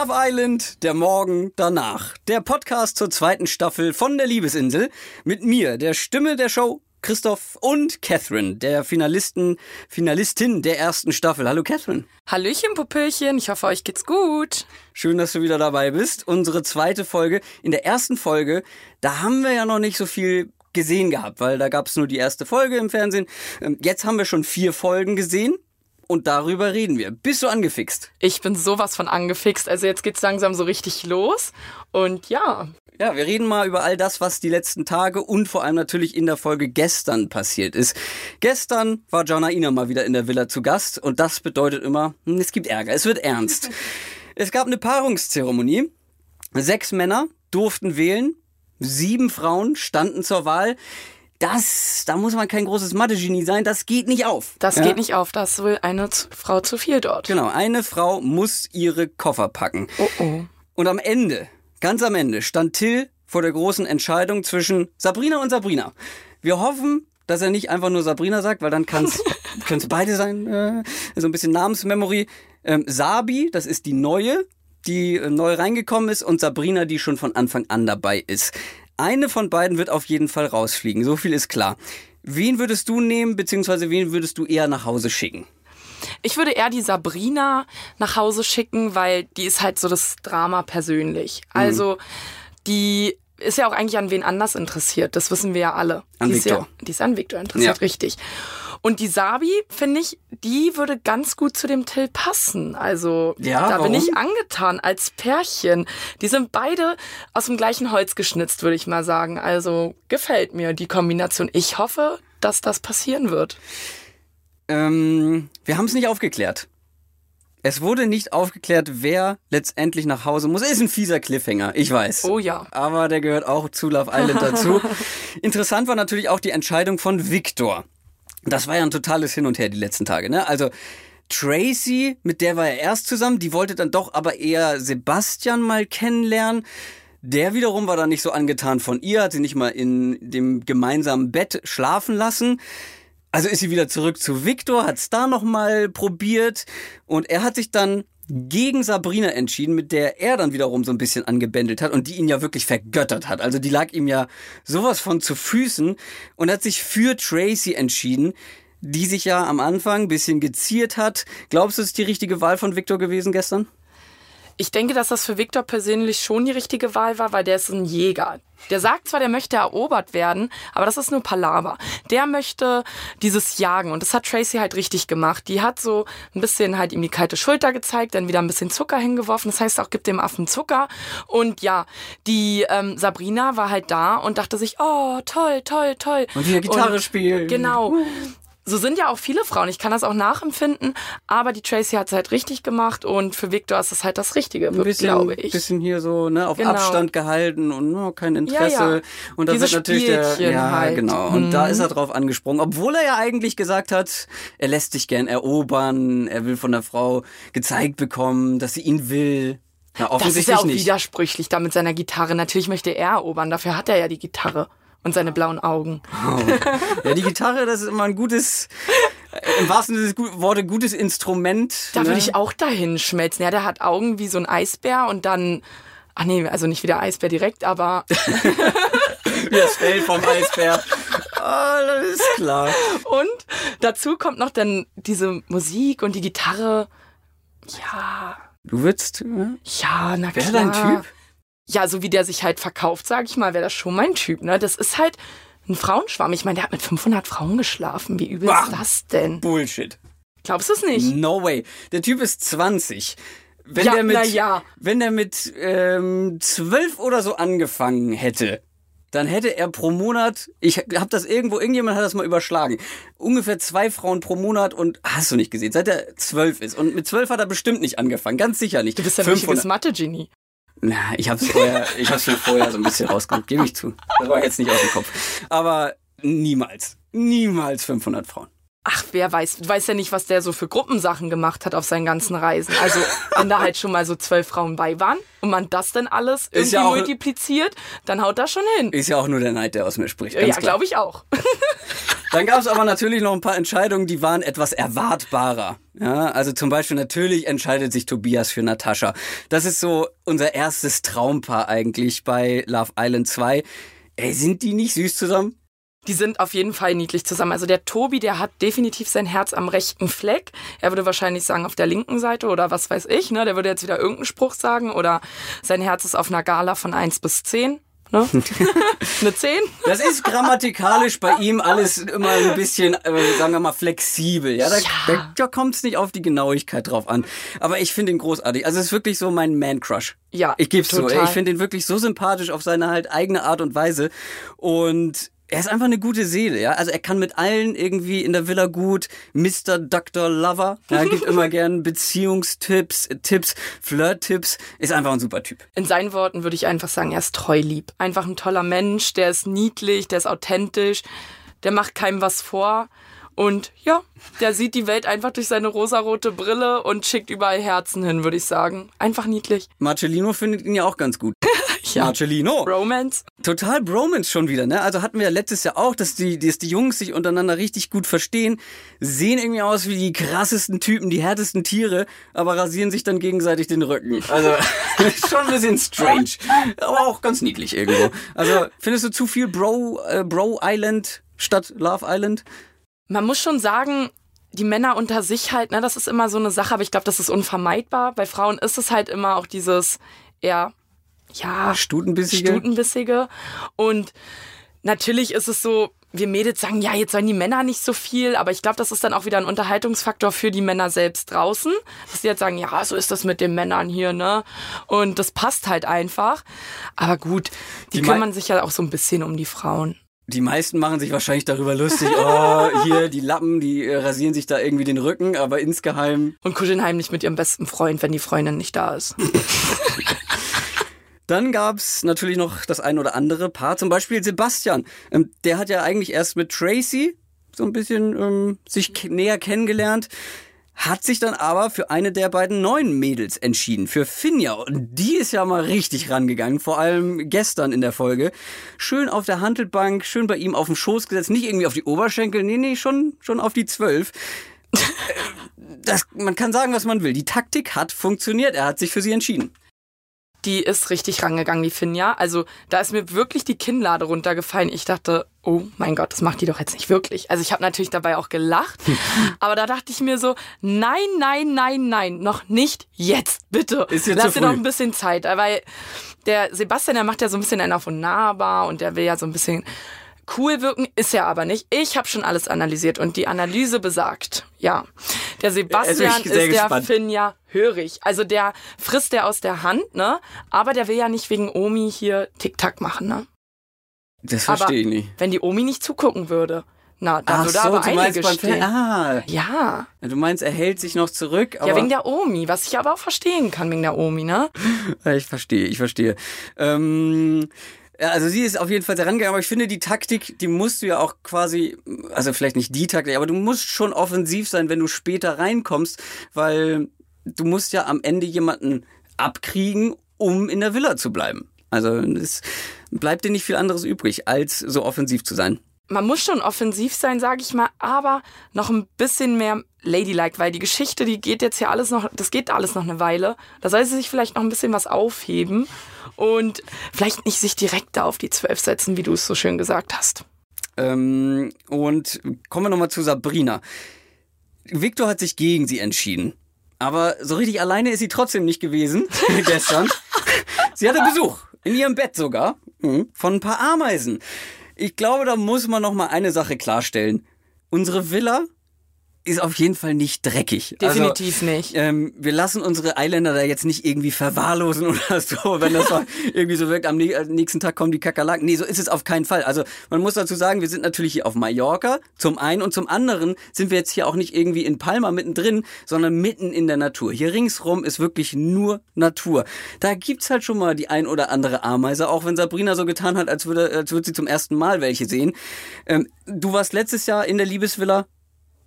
Love Island, der Morgen danach. Der Podcast zur zweiten Staffel von der Liebesinsel. Mit mir, der Stimme der Show, Christoph und Catherine, der Finalisten, Finalistin der ersten Staffel. Hallo Catherine. Hallöchen, Pupillchen. Ich hoffe, euch geht's gut. Schön, dass du wieder dabei bist. Unsere zweite Folge. In der ersten Folge, da haben wir ja noch nicht so viel gesehen gehabt, weil da gab es nur die erste Folge im Fernsehen. Ähm, jetzt haben wir schon vier Folgen gesehen und darüber reden wir. Bist du angefixt? Ich bin sowas von angefixt. Also jetzt geht's langsam so richtig los. Und ja. Ja, wir reden mal über all das, was die letzten Tage und vor allem natürlich in der Folge gestern passiert ist. Gestern war Janaina mal wieder in der Villa zu Gast und das bedeutet immer, hm, es gibt Ärger, es wird ernst. es gab eine Paarungszeremonie. Sechs Männer durften wählen Sieben Frauen standen zur Wahl. Das, da muss man kein großes Mathe-Genie sein, das geht nicht auf. Das ja? geht nicht auf, das will eine Frau zu viel dort. Genau, eine Frau muss ihre Koffer packen. Oh oh. Und am Ende, ganz am Ende, stand Till vor der großen Entscheidung zwischen Sabrina und Sabrina. Wir hoffen, dass er nicht einfach nur Sabrina sagt, weil dann kann es beide sein. Äh, so ein bisschen Namensmemory. Ähm, Sabi, das ist die neue die äh, neu reingekommen ist und Sabrina, die schon von Anfang an dabei ist. Eine von beiden wird auf jeden Fall rausfliegen, so viel ist klar. Wen würdest du nehmen, beziehungsweise wen würdest du eher nach Hause schicken? Ich würde eher die Sabrina nach Hause schicken, weil die ist halt so das Drama persönlich. Mhm. Also die ist ja auch eigentlich an wen anders interessiert, das wissen wir ja alle. An die Victor. Ist ja, die ist an Victor interessiert, ja. richtig. Und die Sabi, finde ich, die würde ganz gut zu dem Till passen. Also ja, da warum? bin ich angetan als Pärchen. Die sind beide aus dem gleichen Holz geschnitzt, würde ich mal sagen. Also gefällt mir die Kombination. Ich hoffe, dass das passieren wird. Ähm, wir haben es nicht aufgeklärt. Es wurde nicht aufgeklärt, wer letztendlich nach Hause muss. Ist ein fieser Cliffhanger, ich weiß. Oh ja. Aber der gehört auch zu Love Island dazu. Interessant war natürlich auch die Entscheidung von Victor. Das war ja ein totales Hin und Her die letzten Tage, ne? Also Tracy, mit der war er erst zusammen, die wollte dann doch aber eher Sebastian mal kennenlernen. Der wiederum war dann nicht so angetan von ihr, hat sie nicht mal in dem gemeinsamen Bett schlafen lassen. Also ist sie wieder zurück zu Victor, hat's da nochmal probiert und er hat sich dann gegen Sabrina entschieden, mit der er dann wiederum so ein bisschen angebändelt hat und die ihn ja wirklich vergöttert hat. Also die lag ihm ja sowas von zu Füßen und hat sich für Tracy entschieden, die sich ja am Anfang ein bisschen geziert hat. Glaubst du, es ist die richtige Wahl von Victor gewesen gestern? Ich denke, dass das für Victor persönlich schon die richtige Wahl war, weil der ist ein Jäger. Der sagt zwar, der möchte erobert werden, aber das ist nur Palaver. Der möchte dieses Jagen und das hat Tracy halt richtig gemacht. Die hat so ein bisschen halt ihm die kalte Schulter gezeigt, dann wieder ein bisschen Zucker hingeworfen. Das heißt auch, gibt dem Affen Zucker. Und ja, die ähm, Sabrina war halt da und dachte sich, oh, toll, toll, toll. Und hier Gitarre und, spielen. Genau. So sind ja auch viele Frauen. Ich kann das auch nachempfinden. Aber die Tracy hat es halt richtig gemacht und für Victor ist es halt das Richtige, Ein glaube ich. bisschen hier so ne, auf genau. Abstand gehalten und no, kein Interesse. Ja, ja. Und da wird natürlich der. Ja, halt. genau. Und mhm. da ist er drauf angesprungen. Obwohl er ja eigentlich gesagt hat, er lässt sich gern erobern, er will von der Frau gezeigt bekommen, dass sie ihn will. Ja, offensichtlich das ist ja auch nicht. widersprüchlich da mit seiner Gitarre. Natürlich möchte er erobern, dafür hat er ja die Gitarre und seine blauen Augen. Oh. Ja, die Gitarre, das ist immer ein gutes, im wahrsten Sinne des Wortes, gutes Instrument. Da ne? würde ich auch dahin schmelzen. Ja, der hat Augen wie so ein Eisbär und dann, ach nee, also nicht wie der Eisbär direkt, aber. wie das Fell vom Eisbär. Oh, das ist klar. Und dazu kommt noch dann diese Musik und die Gitarre. Ja. Du würdest. Ja, ja na klar. Wäre dein Typ? Ja, so wie der sich halt verkauft, sage ich mal, wäre das schon mein Typ. Ne? Das ist halt ein Frauenschwarm. Ich meine, der hat mit 500 Frauen geschlafen. Wie übel Ach, ist das denn? Bullshit. Glaubst du es nicht? No way. Der Typ ist 20. Wenn ja, der mit, ja. wenn der mit ähm, 12 oder so angefangen hätte, dann hätte er pro Monat, ich habe das irgendwo, irgendjemand hat das mal überschlagen, ungefähr zwei Frauen pro Monat und hast du nicht gesehen, seit er zwölf ist. Und mit zwölf hat er bestimmt nicht angefangen, ganz sicher nicht. Du bist ja ein richtiges Mathe-Genie. Na, ich hab's vorher, ich hab's schon vorher so ein bisschen rausgekommen, gebe ich zu. Das war jetzt nicht aus dem Kopf. Aber niemals, niemals 500 Frauen. Ach, wer weiß, du weißt ja nicht, was der so für Gruppensachen gemacht hat auf seinen ganzen Reisen. Also, wenn da halt schon mal so zwölf Frauen bei waren und man das dann alles irgendwie ja multipliziert, dann haut das schon hin. Ist ja auch nur der Neid, der aus mir spricht. ja, glaube ich auch. Dann gab es aber natürlich noch ein paar Entscheidungen, die waren etwas erwartbarer. Ja, also zum Beispiel natürlich entscheidet sich Tobias für Natascha. Das ist so unser erstes Traumpaar eigentlich bei Love Island 2. Ey, sind die nicht süß zusammen? Die sind auf jeden Fall niedlich zusammen. Also der Tobi, der hat definitiv sein Herz am rechten Fleck. Er würde wahrscheinlich sagen auf der linken Seite oder was weiß ich. Ne? Der würde jetzt wieder irgendeinen Spruch sagen oder sein Herz ist auf einer Gala von 1 bis 10. Ne? Eine 10? Das ist grammatikalisch bei ihm alles immer ein bisschen, äh, sagen wir mal, flexibel. Ja, da, Ja. da, kommt es nicht auf die Genauigkeit drauf an. Aber ich finde ihn großartig. Also es ist wirklich so mein Man-Crush. Ja, Ich geb's zu. total. Ich finde ihn wirklich so sympathisch auf seine halt eigene Art und Weise. Und er ist einfach eine gute Seele, ja. Also er kann mit allen irgendwie in der Villa gut. Mr. Dr. Lover. Ja, gibt immer gern Beziehungstipps, Tipps, Flirt-Tipps. Ist einfach ein super Typ. In seinen Worten würde ich einfach sagen, er ist treu lieb. Einfach ein toller Mensch, der ist niedlich, der ist authentisch, der macht keinem was vor. Und ja, der sieht die Welt einfach durch seine rosarote Brille und schickt überall Herzen hin, würde ich sagen. Einfach niedlich. Marcellino findet ihn ja auch ganz gut. Ja. Marcellino. Romance. Total Bromance schon wieder, ne? Also hatten wir ja letztes Jahr auch, dass die, dass die Jungs sich untereinander richtig gut verstehen, sehen irgendwie aus wie die krassesten Typen, die härtesten Tiere, aber rasieren sich dann gegenseitig den Rücken. Also schon ein bisschen strange, aber auch ganz niedlich irgendwo. Also findest du zu viel Bro, äh, Bro Island statt Love Island? Man muss schon sagen, die Männer unter sich halt, ne, das ist immer so eine Sache, aber ich glaube, das ist unvermeidbar. Bei Frauen ist es halt immer auch dieses eher, ja, Stutenbissige? Stutenbissige. Und natürlich ist es so, wir Mädels sagen, ja, jetzt sollen die Männer nicht so viel, aber ich glaube, das ist dann auch wieder ein Unterhaltungsfaktor für die Männer selbst draußen, dass die jetzt sagen, ja, so ist das mit den Männern hier, ne? Und das passt halt einfach. Aber gut, die, Die kümmern sich ja auch so ein bisschen um die Frauen. Die meisten machen sich wahrscheinlich darüber lustig, oh, hier die Lappen, die äh, rasieren sich da irgendwie den Rücken, aber insgeheim Und kuscheln heimlich mit ihrem besten Freund, wenn die Freundin nicht da ist. Dann gab's natürlich noch das ein oder andere Paar, zum Beispiel Sebastian. Ähm, der hat ja eigentlich erst mit Tracy so ein bisschen ähm, sich näher kennengelernt, hat sich dann aber für eine der beiden neuen Mädels entschieden, für Finja. Und die ist ja mal richtig rangegangen, vor allem gestern in der Folge. Schön auf der Handelbank, schön bei ihm auf dem Schoß gesetzt, nicht irgendwie auf die Oberschenkel, nee, nee, schon, schon auf die Zwölf. Das, man kann sagen, was man will. Die Taktik hat funktioniert. Er hat sich für sie entschieden. Die ist richtig rangegangen, die Finja. Also da ist mir wirklich die Kinnlade runtergefallen. Ich dachte, oh mein Gott, das macht die doch jetzt nicht wirklich. Also ich habe natürlich dabei auch gelacht, aber da dachte ich mir so, nein, nein, nein, nein, noch nicht jetzt, bitte. Ist jetzt Lass dir noch ein bisschen Zeit, weil der Sebastian, der macht ja so ein bisschen einen auf und nahbar und der will ja so ein bisschen cool wirken, ist er aber nicht. Ich habe schon alles analysiert und die Analyse besagt, ja, der Sebastian ist der gespannt. Finja hörig. Also der frisst der aus der Hand, ne? Aber der will ja nicht wegen Omi hier Tick-Tack machen, ne? Das verstehe ich nicht. wenn die Omi nicht zugucken würde, na, da Ach würde so, aber du meinst einiges beim stehen. Ah, Ja, du meinst, er hält sich noch zurück, ja, wegen der Omi, was ich aber auch verstehen kann wegen der Omi, ne? Ich verstehe, ich verstehe. Ähm, also sie ist auf jeden Fall sehr rangegangen, aber ich finde die Taktik, die musst du ja auch quasi, also vielleicht nicht die Taktik, aber du musst schon offensiv sein, wenn du später reinkommst, weil du musst ja am Ende jemanden abkriegen, um in der Villa zu bleiben. Also es bleibt dir nicht viel anderes übrig, als so offensiv zu sein. Man muss schon offensiv sein, sage ich mal, aber noch ein bisschen mehr ladylike, weil die Geschichte, die geht jetzt ja alles noch, das geht alles noch eine Weile. Da soll sie sich vielleicht noch ein bisschen was aufheben und vielleicht nicht sich direkt da auf die Zwölf setzen, wie du es so schön gesagt hast. Ähm, und kommen wir nochmal zu Sabrina. Victor hat sich gegen sie entschieden. Aber so richtig alleine ist sie trotzdem nicht gewesen gestern. Sie hatte Besuch, in ihrem Bett sogar, von ein paar Ameisen. Ich glaube, da muss man noch mal eine Sache klarstellen. Unsere Villa ist auf jeden Fall nicht dreckig. Definitiv nicht. Ähm, wir lassen unsere Eiländer da jetzt nicht irgendwie verwahrlosen oder so, wenn das mal irgendwie so wirkt, am äh, nächsten Tag kommen die Kakerlaken. Nee, so ist es auf keinen Fall. Also man muss dazu sagen, wir sind natürlich hier auf Mallorca, zum einen und zum anderen sind wir jetzt hier auch nicht irgendwie in Palma mittendrin, sondern mitten in der Natur. Hier ringsrum ist wirklich nur Natur. Da gibt's halt schon mal die ein oder andere Ameise, auch wenn Sabrina so getan hat, als würde, als würde sie zum ersten Mal welche sehen. Ähm, du warst letztes Jahr in der Liebesvilla.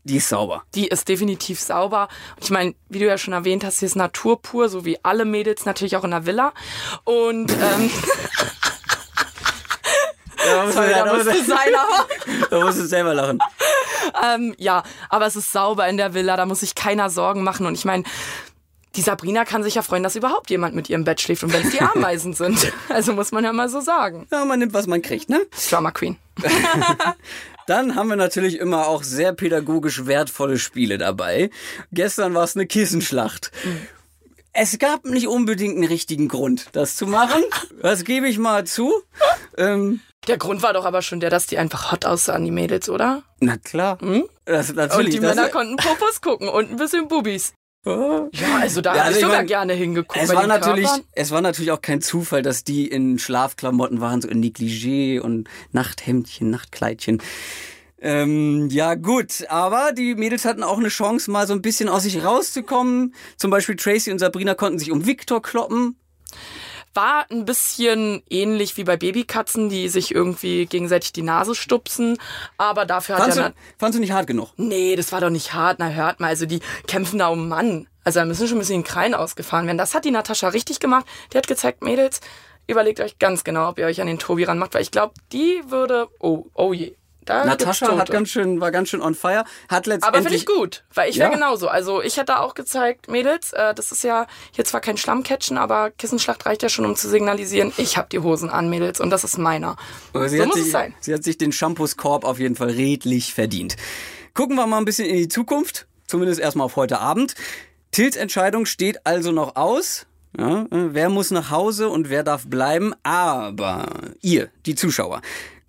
Die ist sauber. Die ist definitiv sauber. Ich meine, wie du ja schon erwähnt hast, hier ist Natur pur, so wie alle Mädels natürlich auch in der Villa. Und ähm, da musst du du- sein, aber. Da musst du selber lachen. Ähm, ja, aber es ist sauber in der Villa, da muss sich keiner Sorgen machen. Und ich meine, die Sabrina kann sich ja freuen, dass überhaupt jemand mit ihr im Bett schläft und wenn es die Ameisen sind. Also muss man ja mal so sagen. Ja, man nimmt, was man kriegt, ne? Drama Queen. Dann haben wir natürlich immer auch sehr pädagogisch wertvolle Spiele dabei. Gestern war es eine Kissenschlacht. Es gab nicht unbedingt einen richtigen Grund, das zu machen. Das gebe ich mal zu. Ähm, Der Grund war doch aber schon der, dass die einfach hot aussahen, die Mädels, oder? na klar. Das, natürlich. und die Männer konnten Popos gucken und ein bisschen Bubis. Ja, also da Ja, also ich sogar mein, gerne hingeguckt. Es war, natürlich, Körpern. es war natürlich auch kein Zufall, dass die in Schlafklamotten waren, so in Negligé und Nachthemdchen, Nachtkleidchen. Ähm, ja gut, aber die Mädels hatten auch eine Chance, mal so ein bisschen aus sich rauszukommen. Zum Beispiel Tracy und Sabrina konnten sich um Victor kloppen. War ein bisschen ähnlich wie bei Babykatzen, die sich irgendwie gegenseitig die Nase stupsen. Aber dafür hat Fandst er... du, fandst du nicht hart genug? Nee, das war doch nicht hart. Na, hört mal, also die kämpfen da um Mann. Also da müssen schon ein bisschen Krein ausgefahren werden. Das hat die Natascha richtig gemacht. Die hat gezeigt, Mädels, überlegt euch ganz genau, ob ihr euch an den Tobi ranmacht, weil ich glaube, die würde... Oh, oh je. Da Natascha hat ganz schön, war ganz schön on fire. Hat Aber finde letztendlich. ich gut, weil ich wäre Ja. genauso. Also ich hätte auch gezeigt, Mädels, äh, das ist ja hier zwar kein Schlammcatchen, aber Kissenschlacht reicht ja schon, um zu signalisieren, ich habe die Hosen an, Mädels, und das ist meiner. Aber sie so hat muss sich, es sein. Sie hat sich den Shampoos-Korb auf jeden Fall redlich verdient. Gucken wir mal ein bisschen in die Zukunft. Zumindest erstmal auf heute Abend. Tills Entscheidung steht also noch aus. Ja, äh, wer muss nach Hause und wer darf bleiben? Aber ihr, die Zuschauer,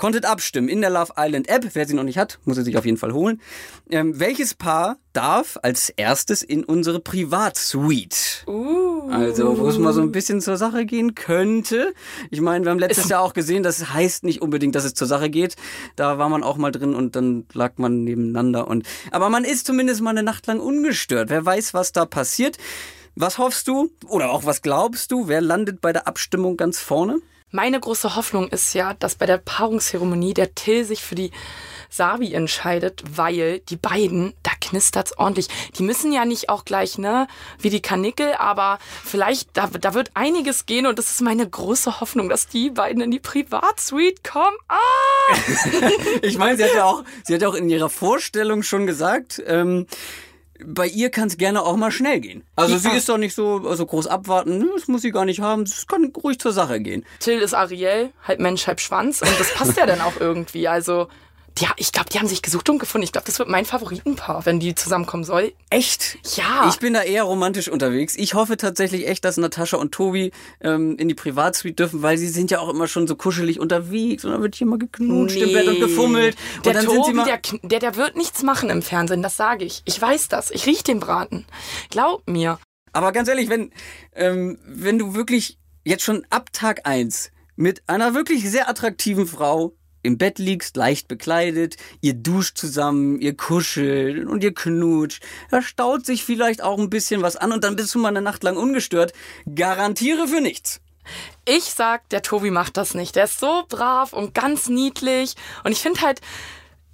konntet abstimmen in der Love Island App. Wer sie noch nicht hat, muss sie sich auf jeden Fall holen. Ähm, welches Paar darf als erstes in unsere Privatsuite? Uh. Also, wo es mal so ein bisschen zur Sache gehen könnte. Ich meine, wir haben letztes Jahr auch gesehen, das heißt nicht unbedingt, dass es zur Sache geht. Da war man auch mal drin und dann lag man nebeneinander und, aber man ist zumindest mal eine Nacht lang ungestört. Wer weiß, was da passiert. Was hoffst du oder auch was glaubst du? Wer landet bei der Abstimmung ganz vorne? Meine große Hoffnung ist ja, dass bei der Paarungszeremonie der Till sich für die Savi entscheidet, weil die beiden, da knistert's ordentlich. Die müssen ja nicht auch gleich, ne, wie die Kanickel, aber vielleicht, da, da wird einiges gehen und das ist meine große Hoffnung, dass die beiden in die Privatsuite kommen. Ah! Ich meine, sie hat ja auch, sie hat auch in ihrer Vorstellung schon gesagt, ähm, bei ihr kann es gerne auch mal schnell gehen. Also sie Ja. ist doch nicht so also groß abwarten, ne, das muss sie gar nicht haben, es kann ruhig zur Sache gehen. Till ist Ariel, halb Mensch, halb Schwanz und das passt ja dann auch irgendwie. Also, ja, ich glaube, die haben sich gesucht und gefunden. Ich glaube, das wird mein Favoritenpaar, wenn die zusammenkommen soll. Echt? Ja. Ich bin da eher romantisch unterwegs. Ich hoffe tatsächlich echt, dass Natascha und Tobi ähm, in die Privatsuite dürfen, weil sie sind ja auch immer schon so kuschelig unterwegs und dann wird hier mal geknutscht im Bett und gefummelt. Und Der dann sind sie Tobi, der, der, der wird nichts machen im Fernsehen, das sage ich. Ich weiß das. Ich riech den Braten. Glaub mir. Aber ganz ehrlich, wenn, ähm, wenn du wirklich jetzt schon ab Tag eins mit einer wirklich sehr attraktiven Frau im Bett liegst, leicht bekleidet, ihr duscht zusammen, ihr kuschelt und ihr knutscht, da staut sich vielleicht auch ein bisschen was an und dann bist du mal eine Nacht lang ungestört. Garantiere für nichts. Ich sag, der Tobi macht das nicht. Der ist so brav und ganz niedlich. Und ich finde halt,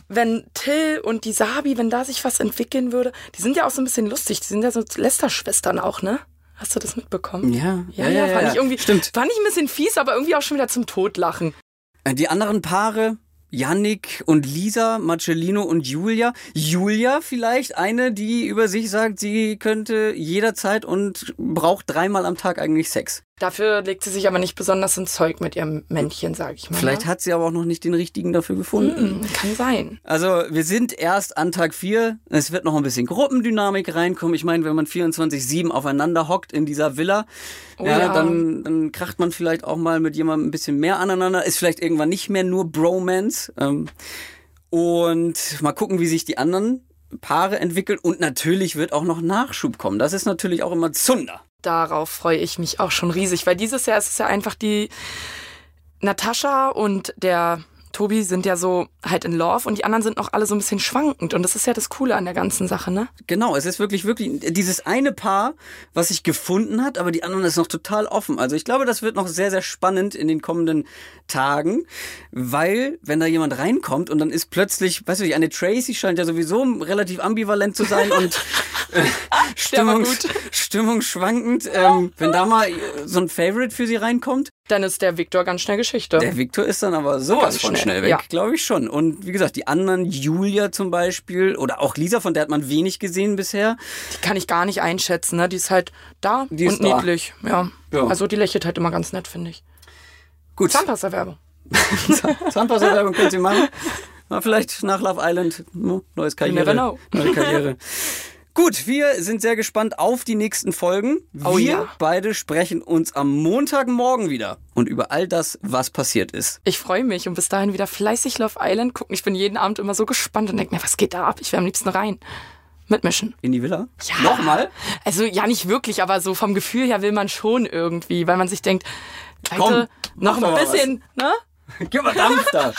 wenn Till und die Sabi, wenn da sich was entwickeln würde, die sind ja auch so ein bisschen lustig. Die sind ja so Lester-Schwestern auch, ne? Hast du das mitbekommen? Ja, Ja, ja, fand ich irgendwie, Stimmt. fand ich ein bisschen fies, aber irgendwie auch schon wieder zum Totlachen. Äh, Die anderen Paare, Yannick und Lisa, Marcellino und Julia. Julia vielleicht eine, die über sich sagt, sie könnte jederzeit und braucht dreimal am Tag eigentlich Sex. Dafür legt sie sich aber nicht besonders ins Zeug mit ihrem Männchen, sag ich mal. Vielleicht ne? hat sie aber auch noch nicht den richtigen dafür gefunden. Hm, kann sein. Also wir sind erst an Tag 4. Es wird noch ein bisschen Gruppendynamik reinkommen. Ich meine, wenn man 24-7 aufeinander hockt in dieser Villa, Oh ja, ja. Dann, dann kracht man vielleicht auch mal mit jemandem ein bisschen mehr aneinander. Ist vielleicht irgendwann nicht mehr nur Bromance. Ähm, und mal gucken, wie sich die anderen Paare entwickeln. Und natürlich wird auch noch Nachschub kommen. Das ist natürlich auch immer Zunder. Darauf freue ich mich auch schon riesig, weil dieses Jahr ist es ja einfach die Natascha und der Tobi sind ja so halt in Love und die anderen sind noch alle so ein bisschen schwankend und das ist ja das Coole an der ganzen Sache, ne? Genau, es ist wirklich, wirklich dieses eine Paar, was sich gefunden hat, aber die anderen ist noch total offen. Also ich glaube, das wird noch sehr, sehr spannend in den kommenden Tagen, weil wenn da jemand reinkommt und dann ist plötzlich, weißt du, nicht, eine Tracy scheint ja sowieso relativ ambivalent zu sein und äh, Stimmung, schwankend. Ähm, wenn da mal so ein Favorite für sie reinkommt, dann ist der Victor ganz schnell Geschichte. Der Victor ist dann aber sowas von schnell, schnell weg, ja. glaube ich schon. Und wie gesagt, die anderen, Julia zum Beispiel oder auch Lisa, von der hat man wenig gesehen bisher. Die kann ich gar nicht einschätzen, ne? Die ist halt da Die ist und da. niedlich. Ja. Ja. Also die lächelt halt immer ganz nett, finde ich. Gut, Zahnpasta-Werbung. Zahnpasta-Werbung könnt ihr machen. Na, vielleicht nach Love Island, no, neues Karriere, never know. neue Karriere. Gut, wir sind sehr gespannt auf die nächsten Folgen. Wir Oh ja. beide sprechen uns am Montagmorgen wieder und über all das, was passiert ist. Ich freue mich und bis dahin wieder fleißig Love Island gucken. Ich bin jeden Abend immer so gespannt und denke mir, was geht da ab? Ich wäre am liebsten rein. Mitmischen. In die Villa? Ja. Nochmal? Also ja, nicht wirklich, aber so vom Gefühl her will man schon irgendwie, weil man sich denkt, Komm, Leute, noch mach doch ein mal bisschen, ne? Gib mal Dampf da.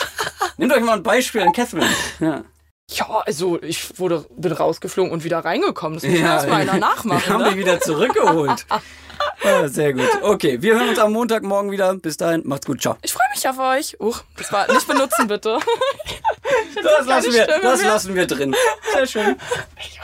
Nehmt euch mal ein Beispiel an Catherine. Ja. Ja, also ich wurde, bin rausgeflogen und wieder reingekommen. Das muss ja, erst mal einer Wir nachmachen. haben Ne? die wieder zurückgeholt. Ja, sehr gut. Okay, wir hören uns am Montagmorgen wieder. Bis dahin, macht's gut. Ciao. Ich freue mich auf euch. Uch, das war nicht benutzen, bitte. Das lassen wir, das lassen wir drin. Sehr schön. Ich